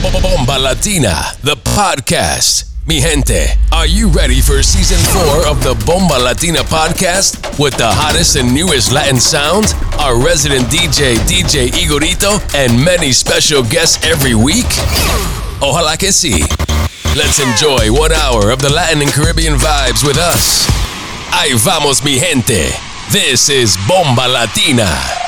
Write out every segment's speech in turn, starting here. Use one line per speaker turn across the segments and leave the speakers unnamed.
Bomba Latina, the podcast. Mi gente, are you ready for season four of the Bomba Latina podcast with the hottest and newest Latin sound, our resident DJ, DJ Igorito, and many special guests every week? Ojalá que sí. Let's enjoy one hour of the Latin and Caribbean vibes with us. Ahí vamos, mi gente. This is Bomba Latina.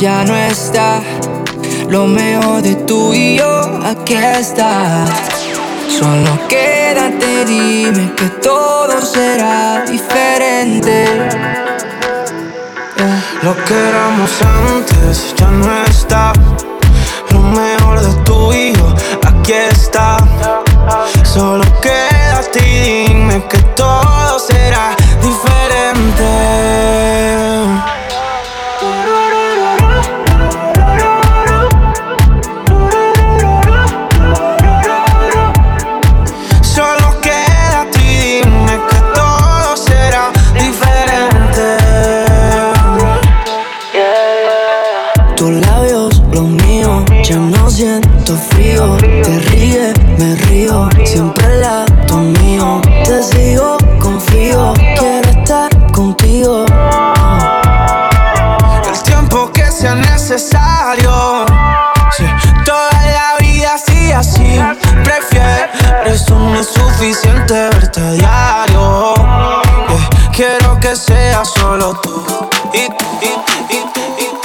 ya no
está. Lo mejor de tú y yo aquí está. Solo quédate, dime que todo será diferente.
Lo que éramos antes ya no está. Lo mejor de tú y yo aquí está. Solo quédate y dime que todo será verte a diario. Yeah. Quiero que seas solo tú y tú, y tú, y tú. Y tú.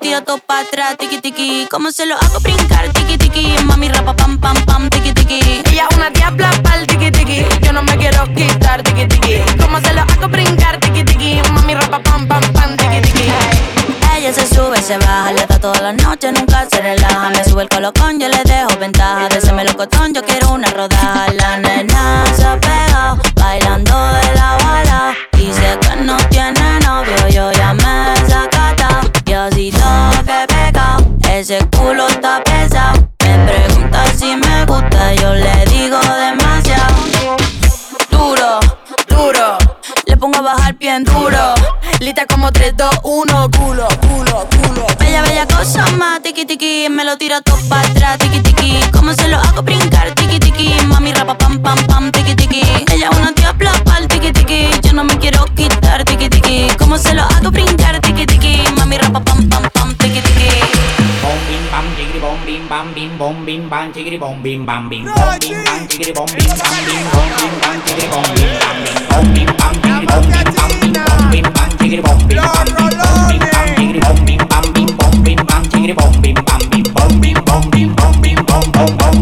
Tira todo para atrás, tiki tiki. ¿Cómo se lo hago brincar, tiki tiki? Mami rapa pam pam pam, tiki tiki. Ella es una diabla pal tiki tiki, yo no me quiero quitar, tiki tiki. ¿Cómo se lo hago brincar, tiki tiki? Mami rapa pam pam pam, tiki tiki. Ella se sube, se baja, le da toda la noche, nunca se relaja. Me sube el colocón, yo le dejo ventaja. De ese melocotón, yo quiero una rodaja. Ese culo está pesado. Me pregunta si me gusta, yo le digo demasiado. Duro, duro, le pongo a bajar bien duro. Lita como 3, 2, 1, culo, culo, culo. Bella, bella cosa más, tiki tiki. Me lo tira todo para atrás, tiki tiki. ¿Cómo se lo hago brincar, tiki tiki? Mami rapa pam pam pam, tiki tiki. Ella una diabla pal, tiki tiki. Yo no me quiero quitar, tiki tiki. ¿Cómo se lo
bam bim bom bim bam jiggity bom bim bam bim bom bim bam jiggity bom bim bam bim bom bim bam jiggity bom bim bam bim bom bim bam jiggity bom bim bam bim bom bim bam jiggity bom bim bam bim bom bim bam jiggity bom bim bam bim bom bim bam jiggity bom bim bam bim bom bim bom bim bom bim bom bim bom bim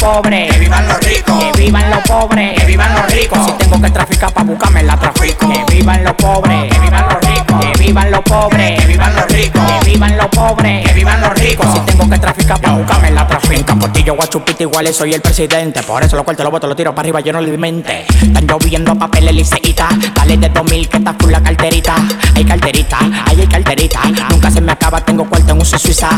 pobres, que vivan los ricos, que vivan los pobres, que vivan los ricos. Si tengo que traficar pa' buscarme la trafico. Que vivan los pobres, que vivan los ricos, vivan los pobres, que vivan los ricos, que vivan los pobres, que vivan los ricos. Si tengo que traficar pa' buscarme la trafico. En Capotillo, Guachupita, iguales soy el presidente. Por eso lo cuarto lo boto, lo tiro para arriba, yo no le mente. Están lloviendo papeles liceíta. Dale de 2000 que está full la carterita. Hay carterita, hay carterita. Nunca se me acaba, tengo cuarto en uso Suiza.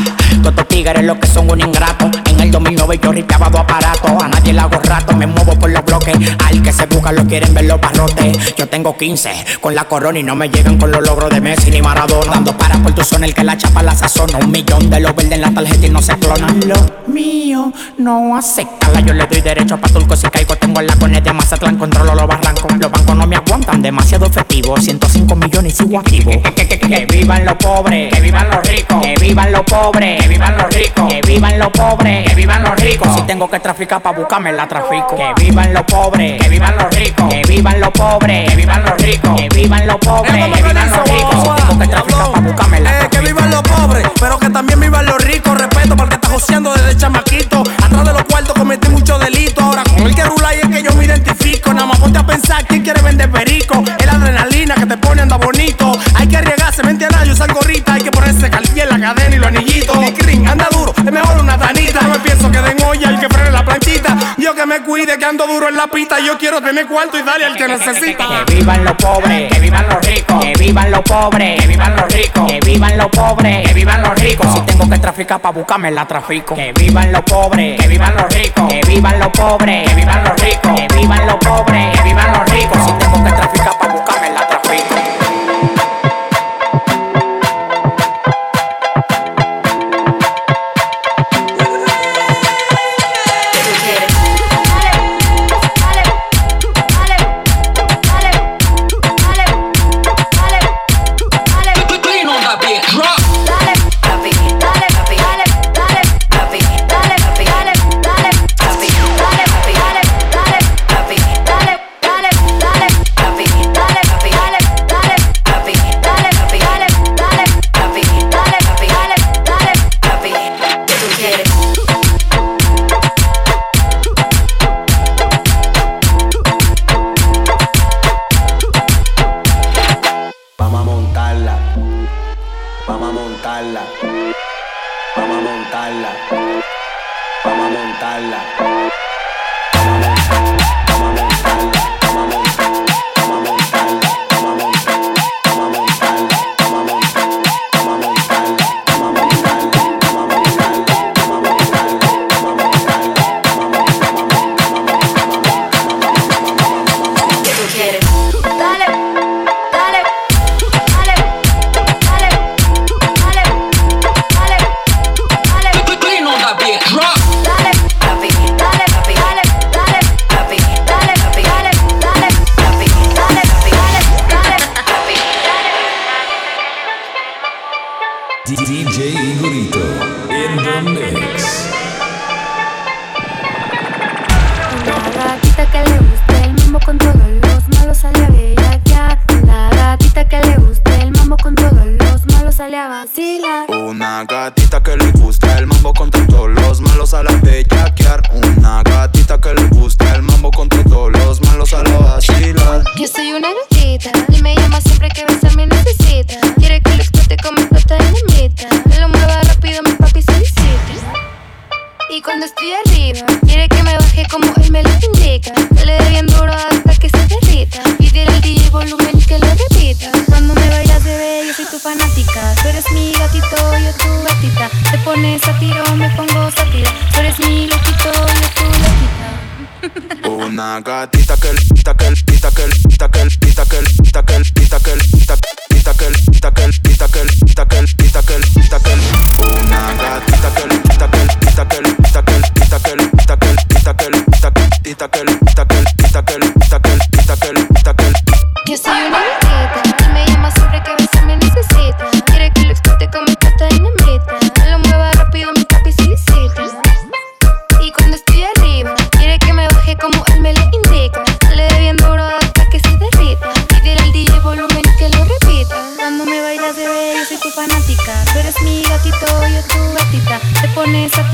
Todos estos tigres lo que son un ingrato. En el 2009 yo ripeaba dos aparatos. A nadie le hago rato, me muevo por los bloques. Al que se busca lo quieren ver los barrotes. Yo tengo 15 con la corona y no me llegan con los logros de Messi ni Maradona. Dando para por tu zona, el que la chapa la sazona. Un millón de los verdes en la tarjeta y no se clonan. Lo mío no hace cala. Yo le doy derecho pa' turco si caigo. Tengo la cones de Mazatlán, controlo los barrancos. Los bancos no me aguantan, demasiado efectivo. 105 millones y sigo activo. Que, que, que, que vivan los pobres, que vivan los ricos. Que vivan los pobres, que vivan los ricos. Que vivan los pobres, que vivan los ricos. Si tengo que traficar pa' buscarme la trafico. Que vivan los pobres, que vivan los ricos. Que vivan los pobres, que vivan los ricos. Que vivan los pobres, que vivan los ricos. Tengo que traficar pa' buscarme la
Eh, que vivan los pobres, pero que también vivan los ricos. Respeto porque está joseando desde chamaquito. Atrás de los cuartos cometí muchos delitos. Ahora con el que rula y es que yo me identifico. Nada más ponte a pensar quién quiere vender perico. Es la adrenalina que te pone anda bonito. Hay que arriesgarse, me entiendes, yo salgo ahorita. Hay que ponerse calcilla en la cadena y los anillitos. Crin, anda duro, es mejor una tanita. Que me cuide, que ando duro en la pista. Yo quiero tener cuarto y darle al que necesita.
Que vivan los pobres, que vivan los ricos, que vivan los pobres, que vivan los ricos, que vivan los pobres, que vivan los ricos. Si tengo que traficar pa' buscarme la trafico. Que vivan los pobres, que vivan los ricos, que vivan los pobres, que vivan los ricos, que vivan los pobres, que vivan los ricos. Si tengo que traficar pa' buscarme la
con
esa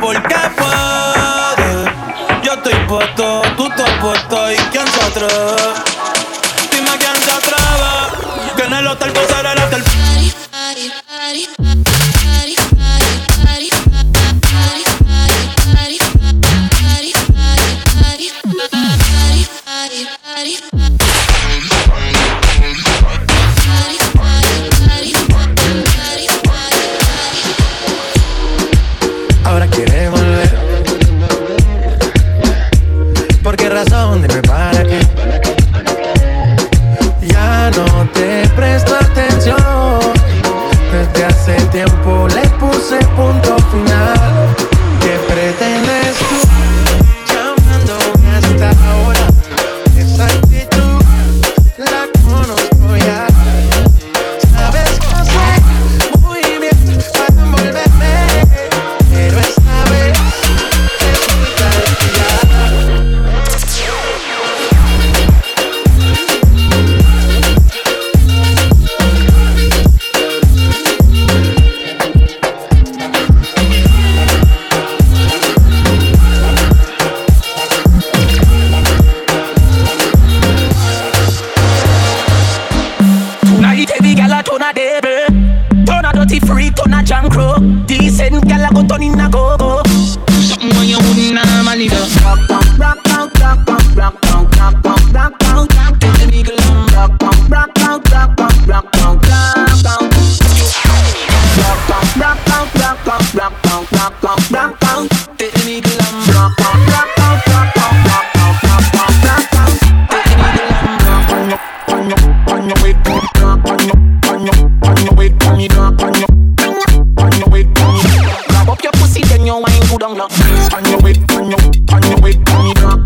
porque puede. Yo estoy puesto, tú estás puesto y que nosotros.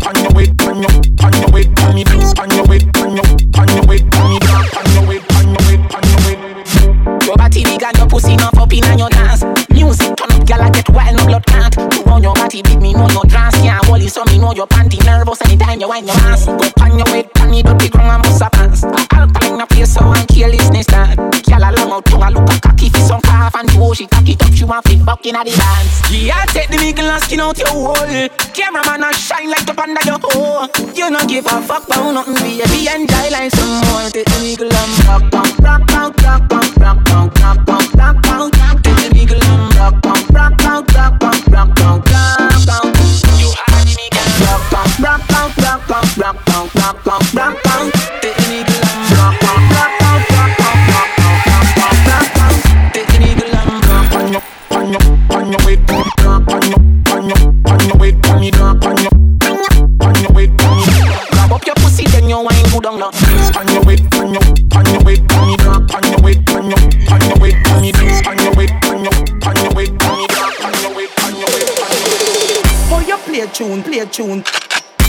pan your weight, pan
your, pan your weight, pan it, pan your weight,
pan your, pan your weight, pan it, pan your weight, your weight, pan your weight.
Your body big and your pussy not up in and your dance. Music turn up, gyal I get wild, no blood can't. You run your body big, me know your trance. Yeah, wally so me know your panty nervous anytime you wind your ass. Go pan your weight, pan it up, the ground and bust a pants. Alkaline a place so and carelessness that. Gyal a out tongue, a look a cocky, fi some calf and do she cocky she want flip back inna the dance. Yeah, take the wiggle and skin out your hole. Cameraman a shine like up under your hole. You don't give a fuck about nothing, baby. Enjoy like some more. Take the wiggle and rock, rock, rock, rock, rock, rock, rock, rock, rock, rock, rock, rock. Take the wiggle and rock, rock, rock, rock, rock, rock, rock, rock, rock, rock. You hard me, girl. Rock, rock, rock, rock, rock, rock, rock, rock, rock, rock, rock.
Play tune, play tune.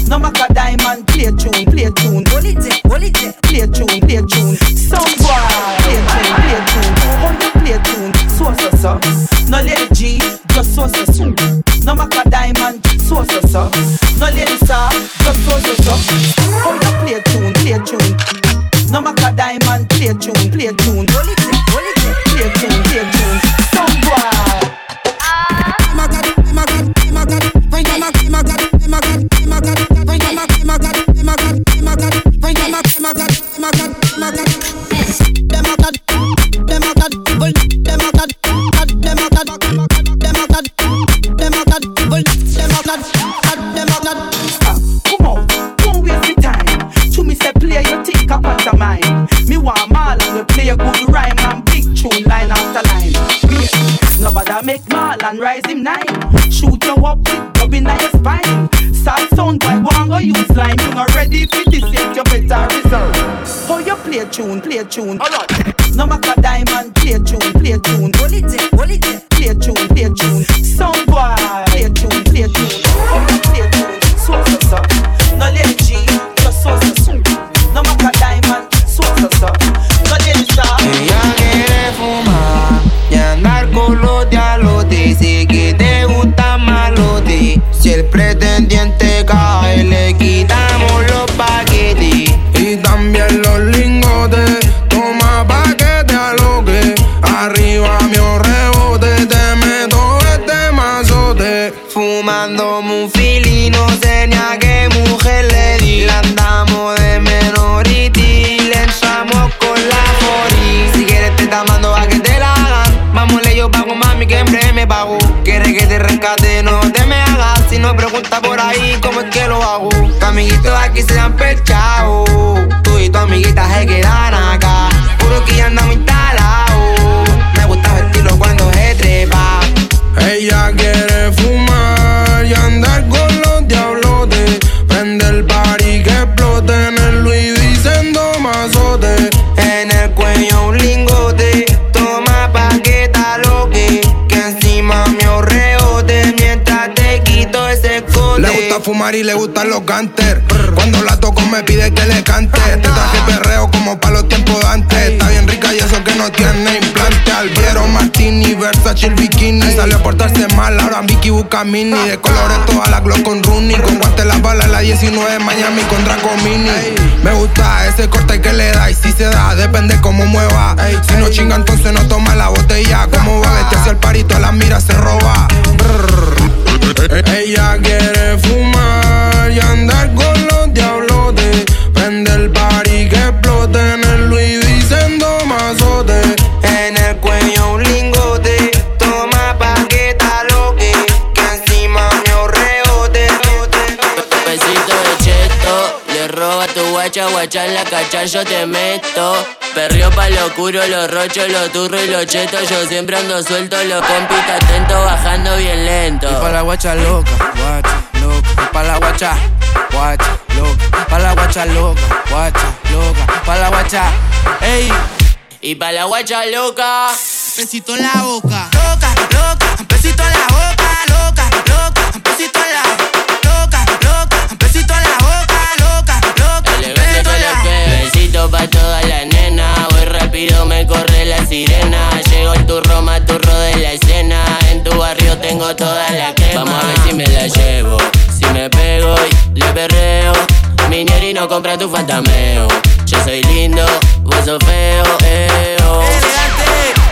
No matter diamond, play tune, play tune. Hold it, hold it, play tune, play tune. Some tune, play tune. Alright. No matter diamond, play tune, play tune. No
pregunta por ahí, ¿cómo es que lo hago? Que amiguitos aquí se han pechado. Tú y tu amiguita se quedan acá. Puro que ya andamos instalados. Me gusta vestirlo cuando se trepa.
Ella quiere fumar y andar con fumar y le gustan los canter. Cuando la toco me pide que le cante. Te traje perreo como pa' los tiempos de antes. Está bien rica y eso que no tiene implante. Alviero, Martini, Versace, el bikini. Salió a portarse mal, ahora Vicky busca mini. De colores toda la glock con Rooney. Con guante las balas, la 19 Miami con Draco Mini. Me gusta ese corte que le da y si se da, depende cómo mueva. Si no chinga, entonces no toma la botella. Como va, vete hacia el parito, la mira se roba. Ella quiere
guacha, guacha en la cacha, yo te meto. Perreo pa' lo oscuro, los rochos, los turros y los chetos. Yo siempre ando suelto, los compis atento, bajando bien lento.
Pa' la guacha loca, guacha loca. Pa' la guacha, guacha loca. Pa' la guacha loca, guacha loca. Pa' la guacha, ey.
Y pa' la guacha loca.
Besito en la boca. Loca, loca. Un besito en la boca, Besito pa' toda la nena. Voy rápido, me corre la sirena. Llegó el turro, más turro de la escena. En tu barrio tengo toda la crema. Vamos a ver
si
me
la
llevo.
Si me pego y le
perreo.
Minieri no compra tu fantameo. Yo soy lindo, vos sos feo, eh,
oh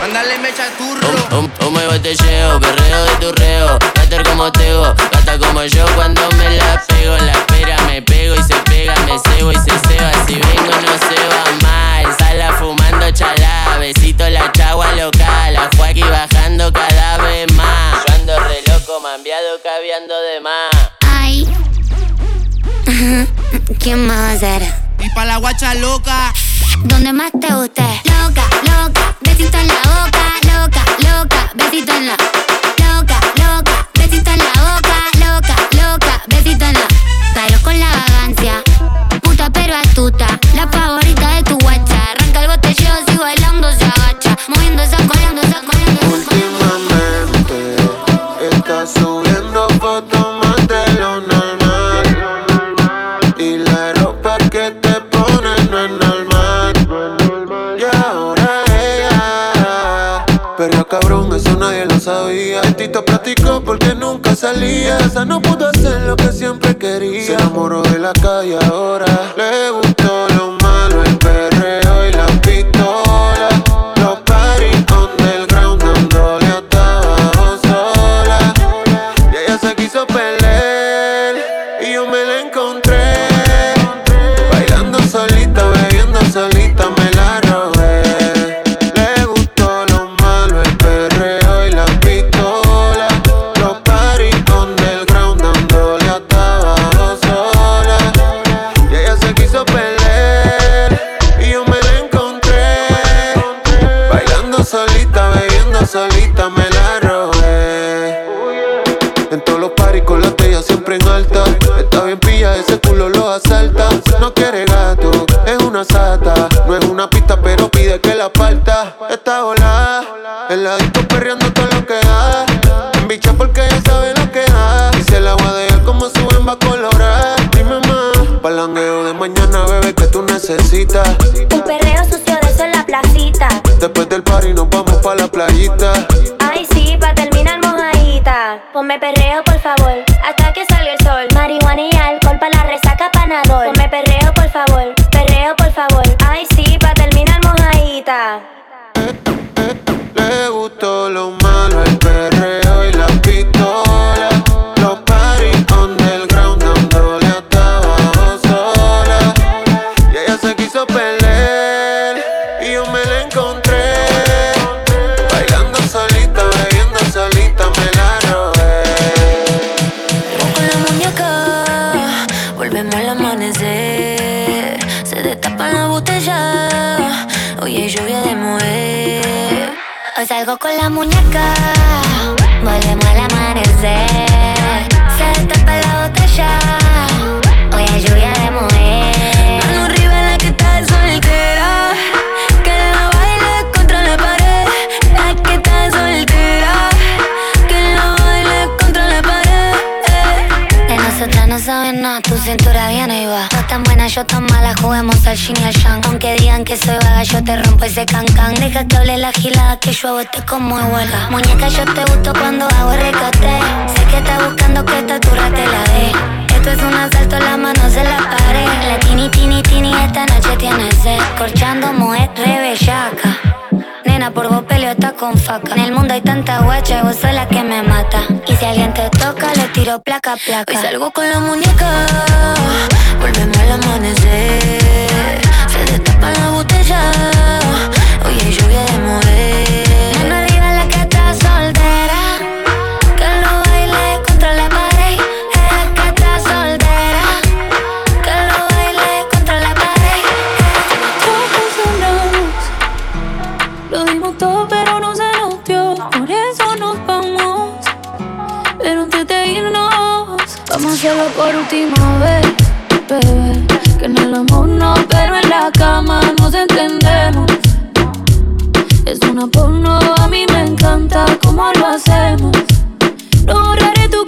mándale mecha turro.
Un, humo y botelleo, perreo de tu reo. Gater como Tego, gata como yo cuando me la pego. La espera me pego y se pega, me cebo y se ceba. Si vengo no se va mal. Sala fumando chalá, besito la chagua local. La Joaquí bajando cada vez más. Yo ando re loco, mambiado, caviando de más.
Ay. ¿Quién más va a ser?
Y pa' la guacha loca.
Donde más te guste. Loca, loca, besito en la boca. Loca, loca, besito en la. Loca, loca, besito en la boca. Loca, loca, besito en la. Con la Esa
no pudo hacer lo que siempre quería. Se enamoró de la calle ahora Con la
muñeca, volvemos al amanecer. Se destapa la botella, hoy hay lluvia de mover. Mano arriba la que está soltera, que la baile contra la pared. La que está soltera, que la baile contra la pared.
De nosotras no saben nada, tu cintura viene y va. Yo tan mala, juguemos al yin y al yang. Aunque digan que soy vaga, yo te rompo ese cancan. Deja que hable la gilada, que yo hago este como huelga. Muñeca, yo te gusto cuando hago recote. Sé que estás buscando que esta turra te la dé. Esto es un asalto, las manos en la pared. La tini, tini, tini, esta noche tiene sed. Corchando, mujer, re bellaca. Nena, por vos peleo está con faca. En el mundo hay tanta guacha y vos sos la que me mata. Y si alguien te toca, le tiro placa, placa.
Hoy salgo con la muñeca, volvemos al amanecer. Se destapa la botella, hoy hay lluvia de mover.
Por última vez, bebé. Que en el amor no, pero en la cama nos entendemos. Es una porno, a mí me encanta cómo lo hacemos. No borraré tu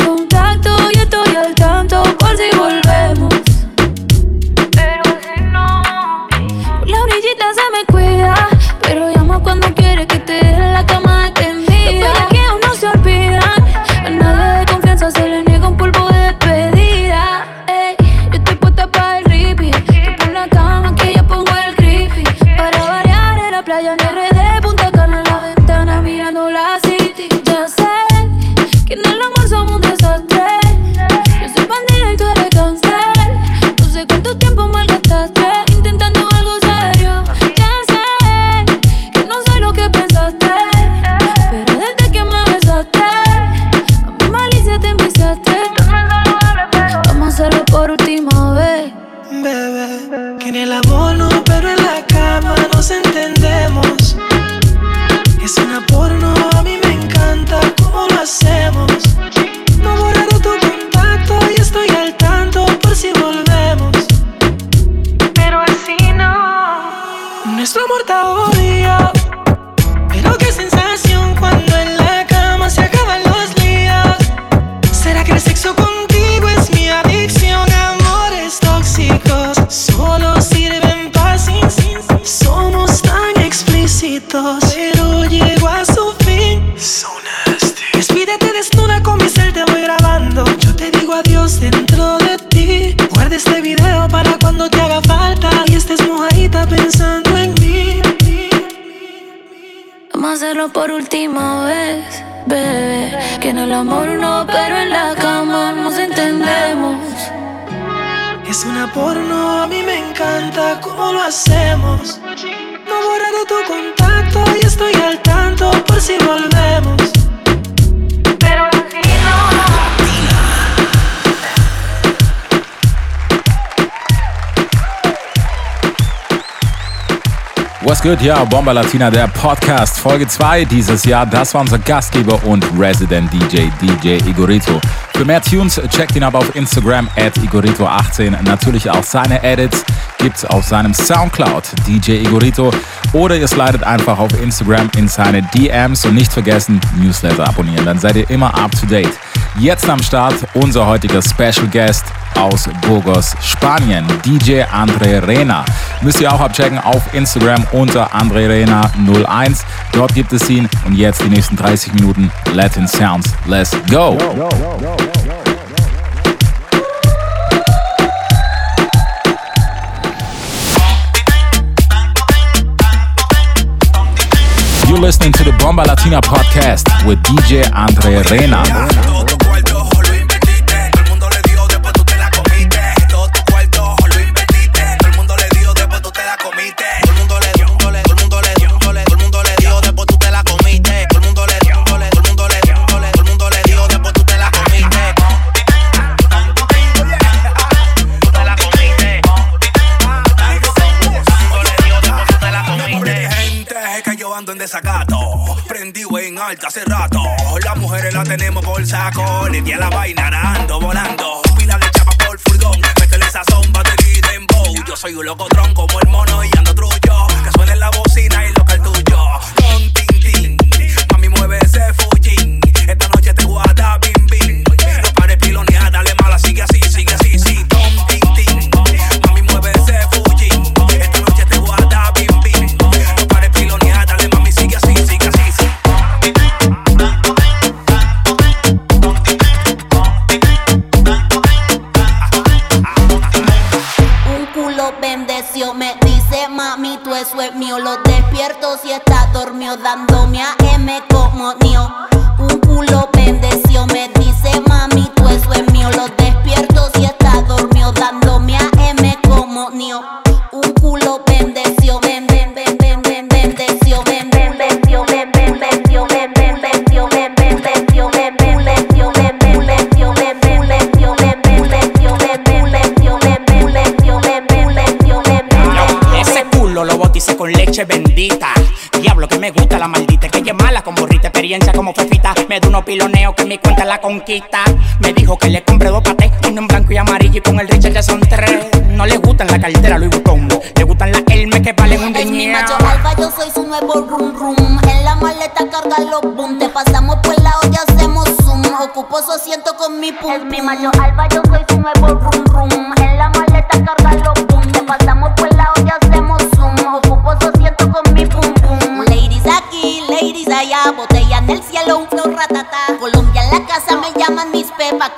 Good? Ja, Bomba Latina, der Podcast, Folge 2 dieses Jahr. Das war unser Gastgeber und Resident DJ, DJ Igorito. Für mehr Tunes checkt ihn ab auf Instagram at Igorito18. Natürlich auch seine Edits gibt's auf seinem Soundcloud, DJ Igorito. Oder ihr slidet einfach auf Instagram in seine DMs und nicht vergessen, Newsletter abonnieren. Dann seid ihr immer up to date. Jetzt am Start unser heutiger Special Guest aus Burgos, Spanien, DJ André Rena. Müsst ihr auch abchecken auf Instagram unter André Rena 01. Dort gibt es ihn und jetzt die nächsten 30 Minuten Latin Sounds. Let's go! You're listening to the Bomba Latina podcast with DJ Andre Rena.
Prendido en alta hace rato. Las mujeres la tenemos por saco. Le di a la vaina, ando volando. Pila de chapa por furgón. Métele esa zomba de dembow. Yo soy un locotrón como el mono y ando
leche bendita. Diablo que me gusta la maldita, que ella es mala con borrita, experiencia como fefita. Me da unos piloneos que mi cuenta la conquista. Me dijo que le compré dos patés, uno en blanco y amarillo y con el Richard ya son tres. No le gustan la cartera Louis Vuitton, le gustan las Hermes que valen un
Es mi
riñón.
macho alfa, yo soy su nuevo rum rum. En la maleta carga los boom. Te pasamos por la olla, hacemos zoom. Ocupo su asiento con mi pum. Es mi macho alfa, yo soy su nuevo rum Colombia en la casa me llaman mis
pepa.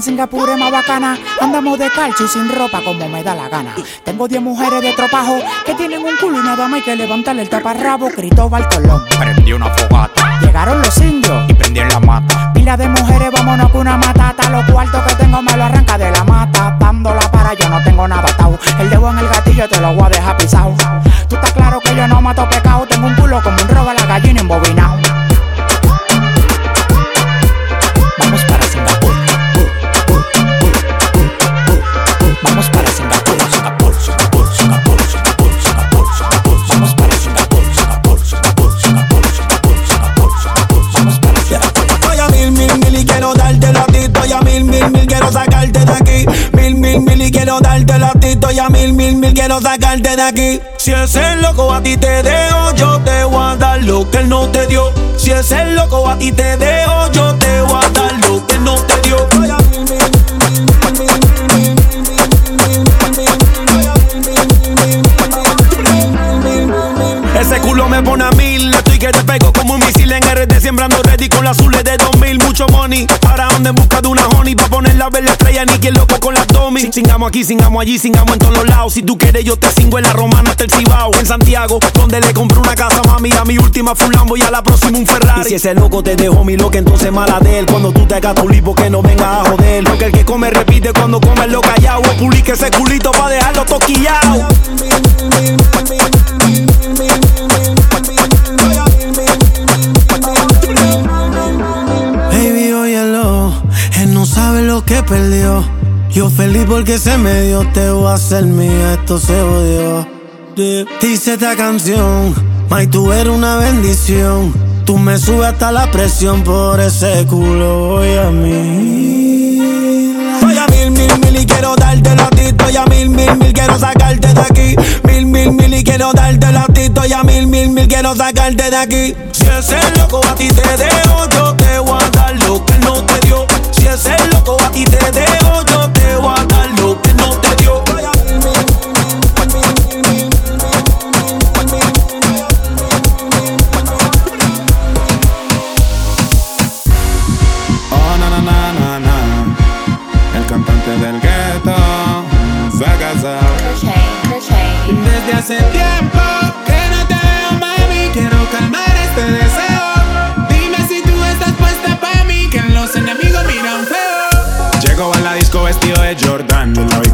En
Singapur
es más bacana. Andamos de calcio y sin ropa como me da la gana. Tengo 10 mujeres de tropajo que tienen un culo y nada más hay que levantarle el taparrabo. Cristóbal Colón.
Prendí una fogata
Llegaron los indios.
y prendí en la mata.
Pila de mujeres, vámonos con una matata. Los cuartos que tengo me lo arranca de la mata. Dándola para yo no tengo nada atado. El dedo en el gatillo te lo voy a dejar pisado. Tú estás claro que yo no mato pecado. Tengo un culo como un roba la gallina embobinado.
Sacarte de aquí. Si ese loco a ti te dejo, yo te voy a dar lo que él no te dio. Si ese loco a ti te dejo, yo te voy a dar lo que él no te dio. Ese culo me pone a estoy que te pego como un misil en RD Sembrando ready con las azules de 2000, mucho money. Ahora ando en busca de una honey Pa' poner la estrella, ni quien loco con las domi. Singamos aquí, singamos allí, singamos en todos los lados. Si tú quieres yo te singo en la romana hasta el Cibao. En Santiago, donde le compré una casa mami A mi última fue un Lambo y a la próxima un Ferrari. Y si ese loco te dejó mi loca, entonces mala de él. Cuando tú te gatas un lipo que no venga a joder. Porque el que come repite cuando come lo callado O publique ese culito pa' dejarlo toquillao que perdió. Yo feliz porque se me dio, te voy a hacer mía, esto se odió. Dice esta canción, May, tú eres una bendición. Tú me subes hasta la presión por ese culo, voy a mí. Voy a mil, mil, mil y quiero darte a ti. Estoy a mil, mil, mil, quiero sacarte de aquí. Mil, mil, mil y quiero darte a ti. Estoy a mil, mil, mil, quiero sacarte de aquí. Si ese loco a ti te dejo, yo te voy a dar lo que no te dio. Si ese loco a ti te dejo,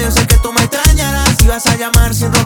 yo sé que tú me extrañarás. Y vas a llamar sin
ropa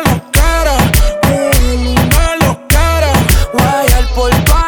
por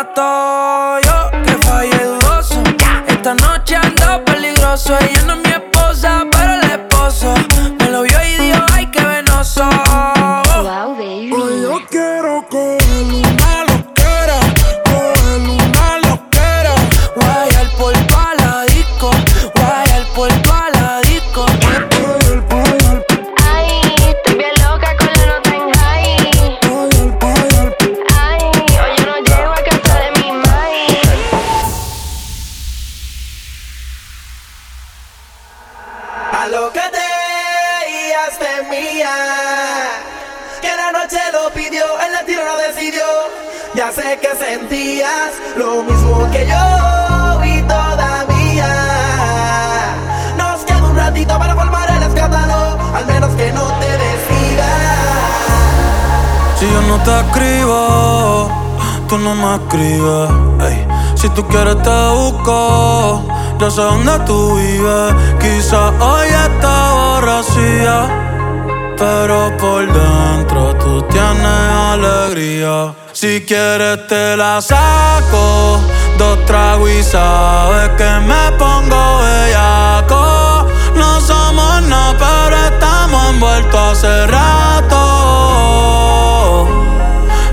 rato.
Tú no me
escribes. Si tú quieres te busco, yo sé dónde tú vives. Quizás hoy está borracía, pero por dentro tú tienes alegría. Si quieres te la saco, dos tragos y sabes que me pongo bellaco. No somos nada, pero estamos envueltos hace rato.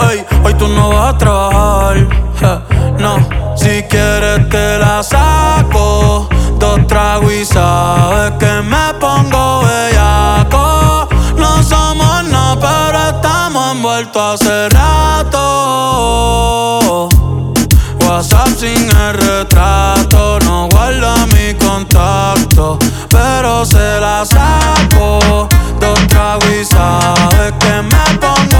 Ey, hoy tú no vas a trabajar. no, si quieres te la saco. Dos tragos y sabes que me pongo bellaco. No somos nada, pero estamos envueltos hace rato. WhatsApp sin el retrato, no guarda mi contacto, pero se la saco. Dos tragos y sabes que me pongo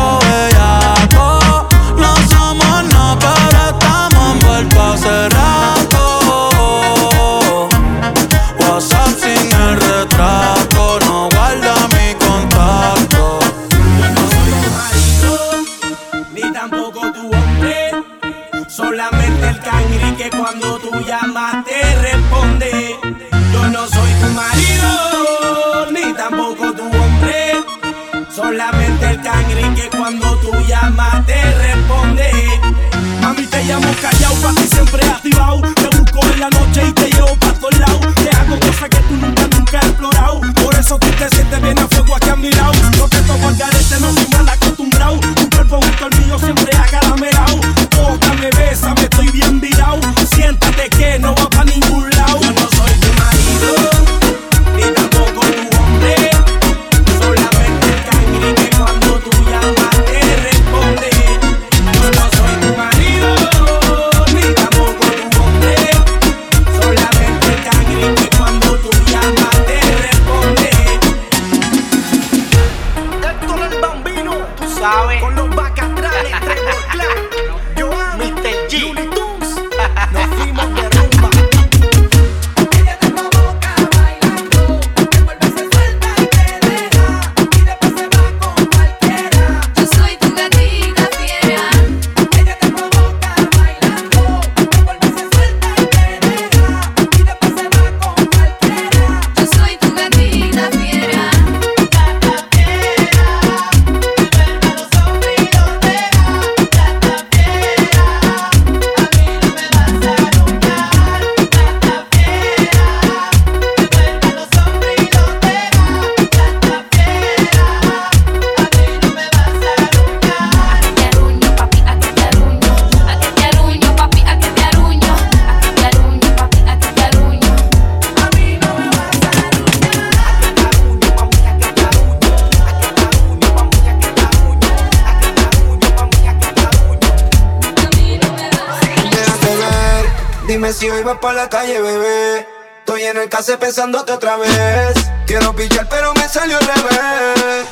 dime si hoy vas pa' la calle, bebé. Estoy en el case pensándote otra vez. Quiero pillar, pero me salió al revés.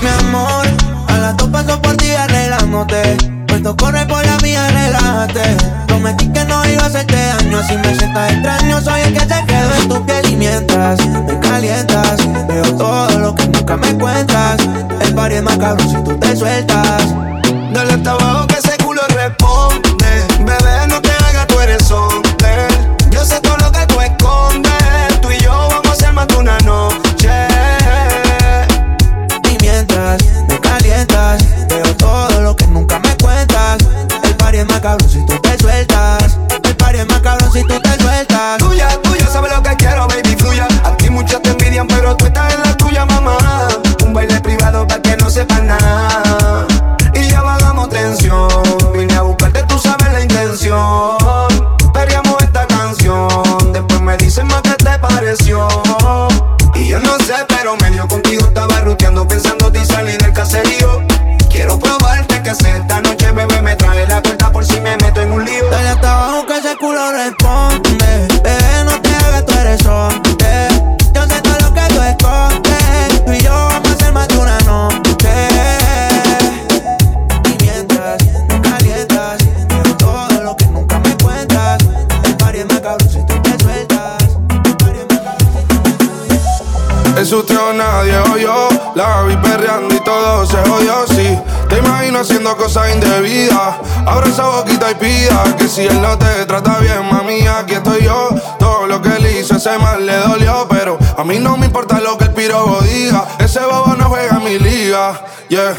Mi amor, a las dos paso por ti arreglándote. Puesto corre por la mía, relájate. Prometí que no iba a hacerte daño. Si me sientas extraño, soy el que se quedó en tu piel. Y mientras me calientas, veo todo lo que nunca
nunca me cuentas. El party es más cabrón si tú te sueltas.
Dale hasta abajo que ese culo responde.
Haciendo cosas indebidas. Abra esa boquita y pida Que si él no te trata bien, mami, aquí estoy yo. Todo lo que él hizo, ese mal le dolió Pero a mí no me importa lo que el pirobo diga. Ese bobo no juega mi liga, yeah.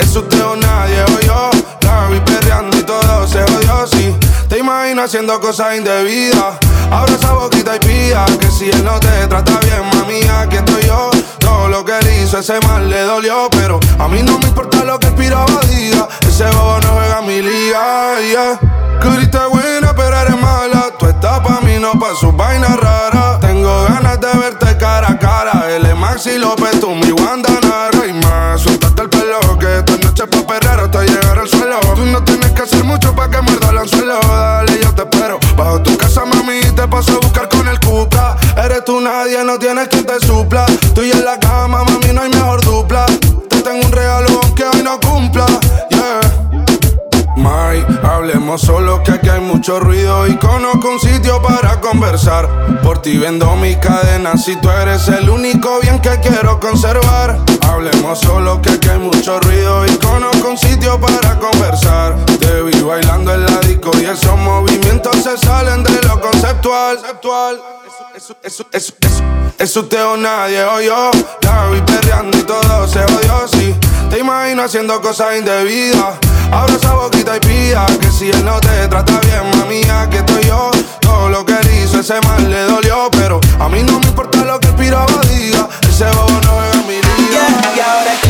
Es usted o nadie o yo. La vi perreando y todo se jodió, sí Te imagino haciendo cosas indebidas. Abra esa boquita y pida Que si él no te trata bien, mami, aquí estoy yo. Todo lo que él hizo, ese mal le dolió Pero a mí no me importa lo que el pirobo diga. Ese bobo no juega mi liga, yeah. Buena, pero eres mala. Tú estás pa' mí, no pa' sus vainas raras. Tengo ganas de verte cara a cara. Él es Maxi López, tú mi Wanda Nara. Y más, suéltate el pelo Que esta noche es pa' perrer Bajo tu casa, mami, te paso a buscar con el Cupra. Eres tú nadie, no tienes quien te supla. Tú y en la cama, mami, no hay mejor dupla. Te tengo un regalo aunque hoy no cumpla, yeah. Mai, hablemos solo que aquí hay mucho ruido y conozco un sitio para conversar. Por ti vendo mis cadenas si tú eres el único bien que quiero conservar. Hablemos solo que aquí hay mucho ruido y conozco un sitio para conversar. Te vi bailando en la disco y esos movimientos se salen de lo conceptual. Eso, eso, eso, eso, es usted o nadie o yo. La vi perreando y todo se odió, sí. Te imagino haciendo cosas indebidas. Abra esa boquita y pida que si él no te trata bien, mami, aquí estoy yo. Todo lo que él hizo, ese mal le dolió. Pero a mí no me importa lo que el pirobo diga. Ese bobo no en mi liga.
Y ahora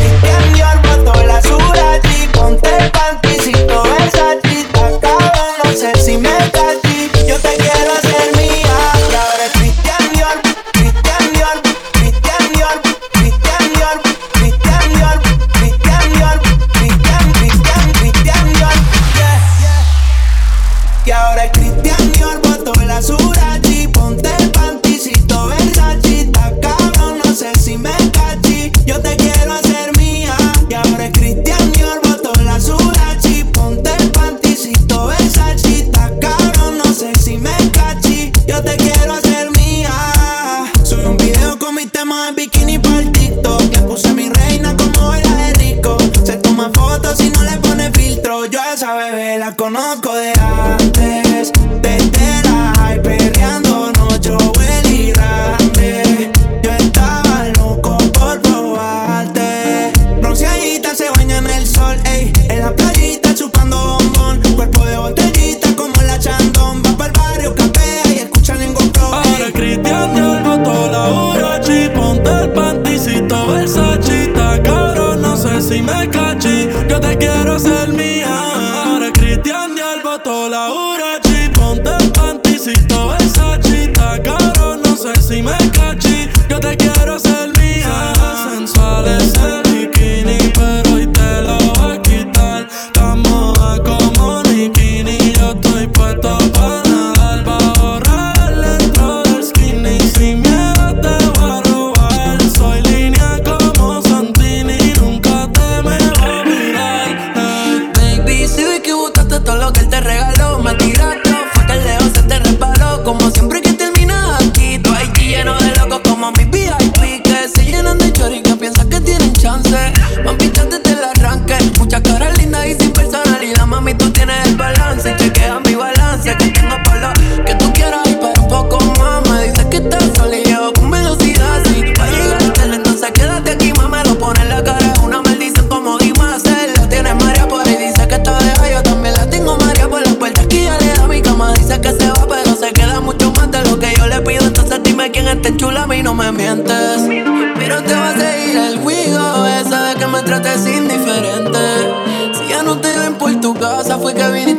que
viniste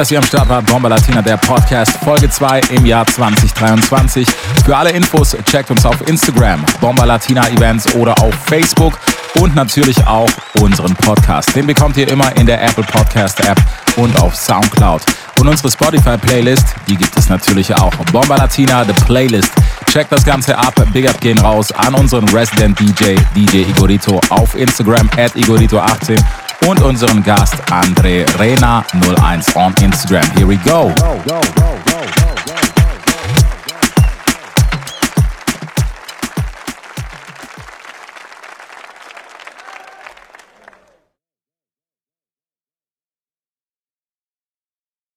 dass ihr am Start wart. Bomba Latina, der Podcast, Folge 2 im Jahr 2023. Für alle Infos checkt uns auf Instagram, Bomba Latina Events oder auf Facebook und natürlich auch unseren Podcast. Den bekommt ihr immer in der Apple Podcast App und auf Soundcloud. Und unsere Spotify Playlist, die gibt es natürlich auch. Bomba Latina, the Playlist. Checkt das Ganze ab. Big Up gehen raus an unseren Resident DJ, DJ Igorito auf Instagram at Igorito18 und unseren Gast André Rena 01 on Instagram. Here we
go, go, go, go.